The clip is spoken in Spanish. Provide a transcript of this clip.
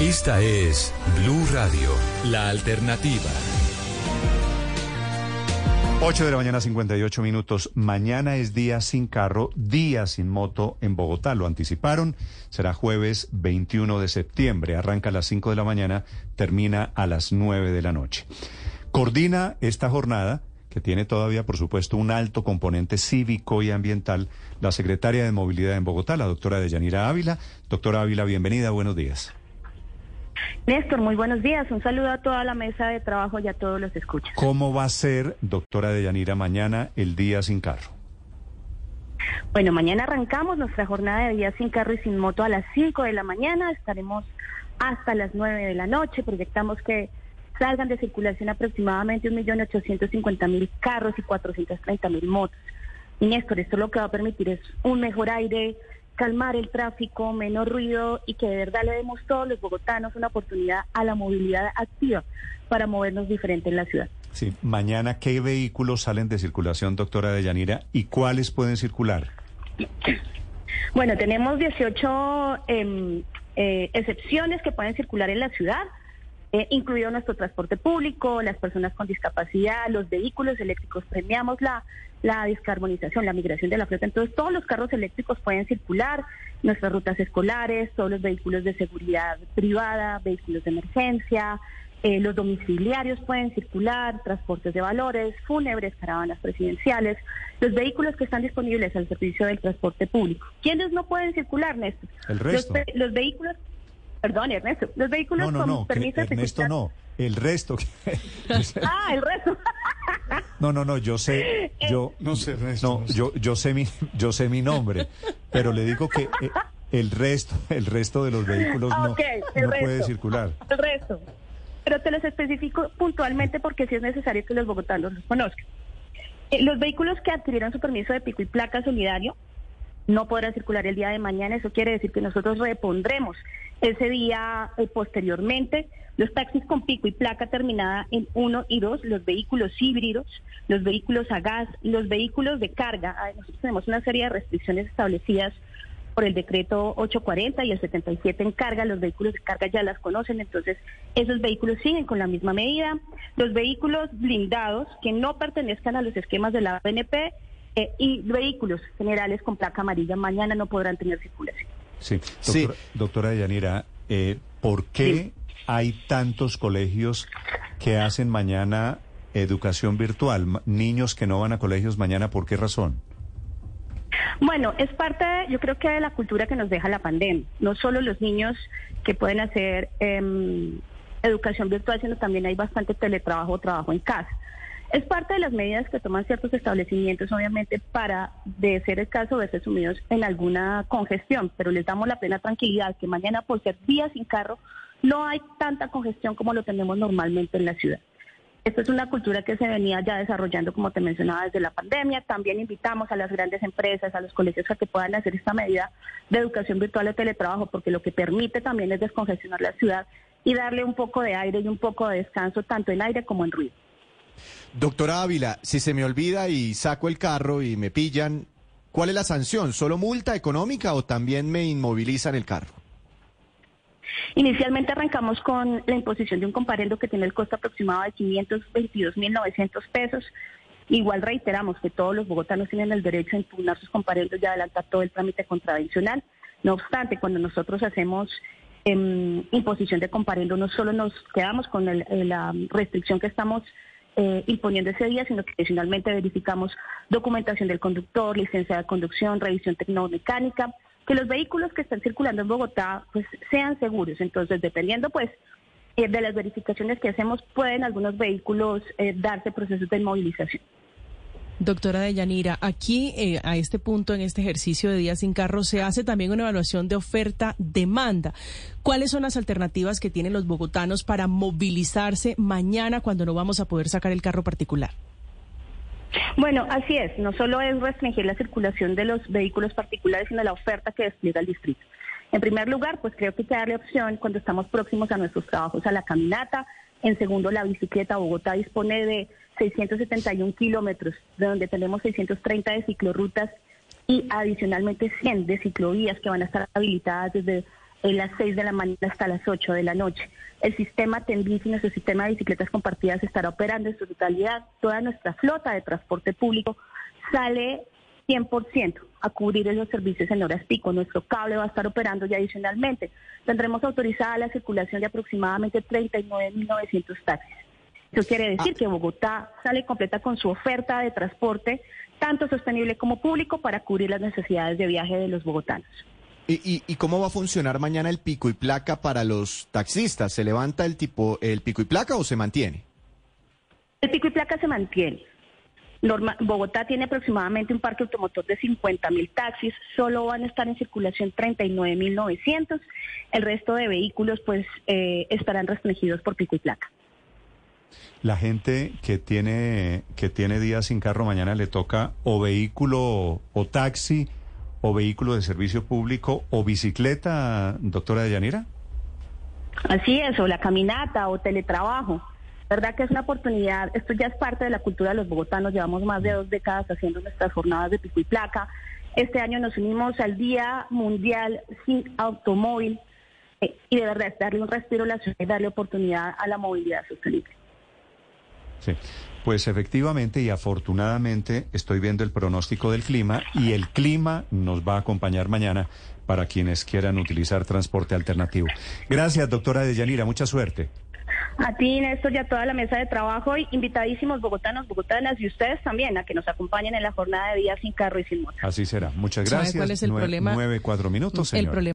Esta es Blue Radio, la alternativa. 8 de la mañana, 58 minutos. Mañana es día sin carro, día sin moto en Bogotá. Lo anticiparon. Será jueves 21 de septiembre. Arranca a las 5 de la mañana, termina a las 9 de la noche. Coordina esta jornada, que tiene todavía, por supuesto, un alto componente cívico y ambiental, la secretaria de Movilidad en Bogotá, la doctora Deyanira Ávila. Doctora Ávila, bienvenida, buenos días. Néstor, muy buenos días. Un saludo a toda la mesa de trabajo y a todos los escuchas. ¿Cómo va a ser, doctora Deyanira, mañana el día sin carro? Bueno, mañana arrancamos nuestra jornada de día sin carro y sin moto a las 5 de la mañana. Estaremos hasta las 9 de la noche. Proyectamos que salgan de circulación aproximadamente 1.850.000 carros y 430.000 motos. Y Néstor, esto lo que va a permitir es un mejor aire, calmar el tráfico, menos ruido y que de verdad le demos todos los bogotanos una oportunidad a la movilidad activa para movernos diferente en la ciudad. Sí, mañana, ¿qué vehículos salen de circulación, doctora Deyanira, y cuáles pueden circular? Bueno, tenemos 18 em, eh, excepciones que pueden circular en la ciudad. Eh, incluido nuestro transporte público, las personas con discapacidad, los vehículos eléctricos. Premiamos la, la descarbonización, la migración de la flota. Entonces, todos los carros eléctricos pueden circular, nuestras rutas escolares, todos los vehículos de seguridad privada, vehículos de emergencia, eh, los domiciliarios pueden circular, transportes de valores, fúnebres, caravanas presidenciales, los vehículos que están disponibles al servicio del transporte público. ¿Quiénes no pueden circular, Néstor? El resto. Los, los vehículos Perdón, Ernesto. Los vehículos no, no, con permiso Ernesto no, el resto. ah, el resto. no, no, no, yo sé, yo no sé, Ernesto. No, yo yo sé mi yo sé mi nombre, pero le digo que eh, el resto, el resto de los vehículos no, no puede circular. El resto. Pero te los especifico puntualmente porque sí es necesario que los bogotanos los conozcan. Eh, los vehículos que adquirieron su permiso de pico y placa solidario no podrán circular el día de mañana. Eso quiere decir que nosotros repondremos ese día eh, posteriormente los taxis con pico y placa terminada en 1 y 2, los vehículos híbridos, los vehículos a gas, los vehículos de carga. Nosotros tenemos una serie de restricciones establecidas por el decreto 840 y el 77 en carga, los vehículos de carga ya las conocen, entonces esos vehículos siguen con la misma medida. Los vehículos blindados que no pertenezcan a los esquemas de la BNP eh, y vehículos generales con placa amarilla mañana no podrán tener circulación. Sí, sí. doctora Yanira, eh, ¿por qué hay tantos colegios que hacen mañana educación virtual? Niños que no van a colegios mañana, ¿por qué razón? Bueno, es parte, yo creo que de la cultura que nos deja la pandemia. No solo los niños que pueden hacer em, educación virtual, sino también hay bastante teletrabajo o trabajo en casa. Es parte de las medidas que toman ciertos establecimientos, obviamente, para, de ser el caso, verse sumidos en alguna congestión, pero les damos la plena tranquilidad que mañana, por ser días sin carro, no hay tanta congestión como lo tenemos normalmente en la ciudad. Esta es una cultura que se venía ya desarrollando, como te mencionaba, desde la pandemia. También invitamos a las grandes empresas, a los colegios a que puedan hacer esta medida de educación virtual o teletrabajo, porque lo que permite también es descongestionar la ciudad y darle un poco de aire y un poco de descanso, tanto en aire como en ruido. Doctora Ávila, si se me olvida y saco el carro y me pillan, ¿cuál es la sanción? ¿Solo multa económica o también me inmovilizan el carro? Inicialmente arrancamos con la imposición de un comparendo que tiene el costo aproximado de 522.900 pesos. Igual reiteramos que todos los bogotanos tienen el derecho a impugnar sus comparendos y adelantar todo el trámite contravencional. No obstante, cuando nosotros hacemos em, imposición de comparendo, no solo nos quedamos con la restricción que estamos eh, imponiendo ese día, sino que adicionalmente verificamos documentación del conductor, licencia de conducción, revisión tecnomecánica, que los vehículos que están circulando en Bogotá pues sean seguros. Entonces, dependiendo pues eh, de las verificaciones que hacemos, pueden algunos vehículos eh, darse procesos de inmovilización. Doctora Deyanira, aquí eh, a este punto, en este ejercicio de días sin carro, se hace también una evaluación de oferta-demanda. ¿Cuáles son las alternativas que tienen los bogotanos para movilizarse mañana cuando no vamos a poder sacar el carro particular? Bueno, así es. No solo es restringir la circulación de los vehículos particulares, sino la oferta que despliega el distrito. En primer lugar, pues creo que hay que darle opción cuando estamos próximos a nuestros trabajos a la caminata. En segundo, la bicicleta. Bogotá dispone de 671 kilómetros, de donde tenemos 630 de ciclorrutas y adicionalmente 100 de ciclovías que van a estar habilitadas desde en las 6 de la mañana hasta las 8 de la noche. El sistema Tendis y nuestro sistema de bicicletas compartidas estará operando en su totalidad. Toda nuestra flota de transporte público sale 100% a cubrir esos servicios en horas pico. Nuestro cable va a estar operando y adicionalmente tendremos autorizada la circulación de aproximadamente 39.900 taxis. Eso quiere decir que Bogotá sale completa con su oferta de transporte, tanto sostenible como público, para cubrir las necesidades de viaje de los bogotanos. ¿Y, y, cómo va a funcionar mañana el pico y placa para los taxistas? ¿Se levanta el tipo el pico y placa o se mantiene? El pico y placa se mantiene. Bogotá tiene aproximadamente un parque automotor de 50 mil taxis, solo van a estar en circulación 39 mil 900. El resto de vehículos pues eh, estarán restringidos por pico y placa. La gente que tiene que tiene días sin carro mañana le toca o vehículo o taxi o vehículo de servicio público o bicicleta, doctora Deyanira? Así es, o la caminata o teletrabajo. ¿Verdad que es una oportunidad? Esto ya es parte de la cultura de los bogotanos. Llevamos más de dos décadas haciendo nuestras jornadas de pico y placa. Este año nos unimos al Día Mundial Sin Automóvil eh, y de verdad darle un respiro a la ciudad y darle oportunidad a la movilidad sostenible. Sí. Pues efectivamente y afortunadamente estoy viendo el pronóstico del clima y el clima nos va a acompañar mañana para quienes quieran utilizar transporte alternativo. Gracias, doctora Deyanira. Mucha suerte. A ti, Néstor, y a toda la mesa de trabajo, y invitadísimos bogotanos, bogotanas y ustedes también a que nos acompañen en la jornada de día sin carro y sin moto. Así será. Muchas gracias. ¿Cuál es el problema? Nueve, cuatro minutos, señor.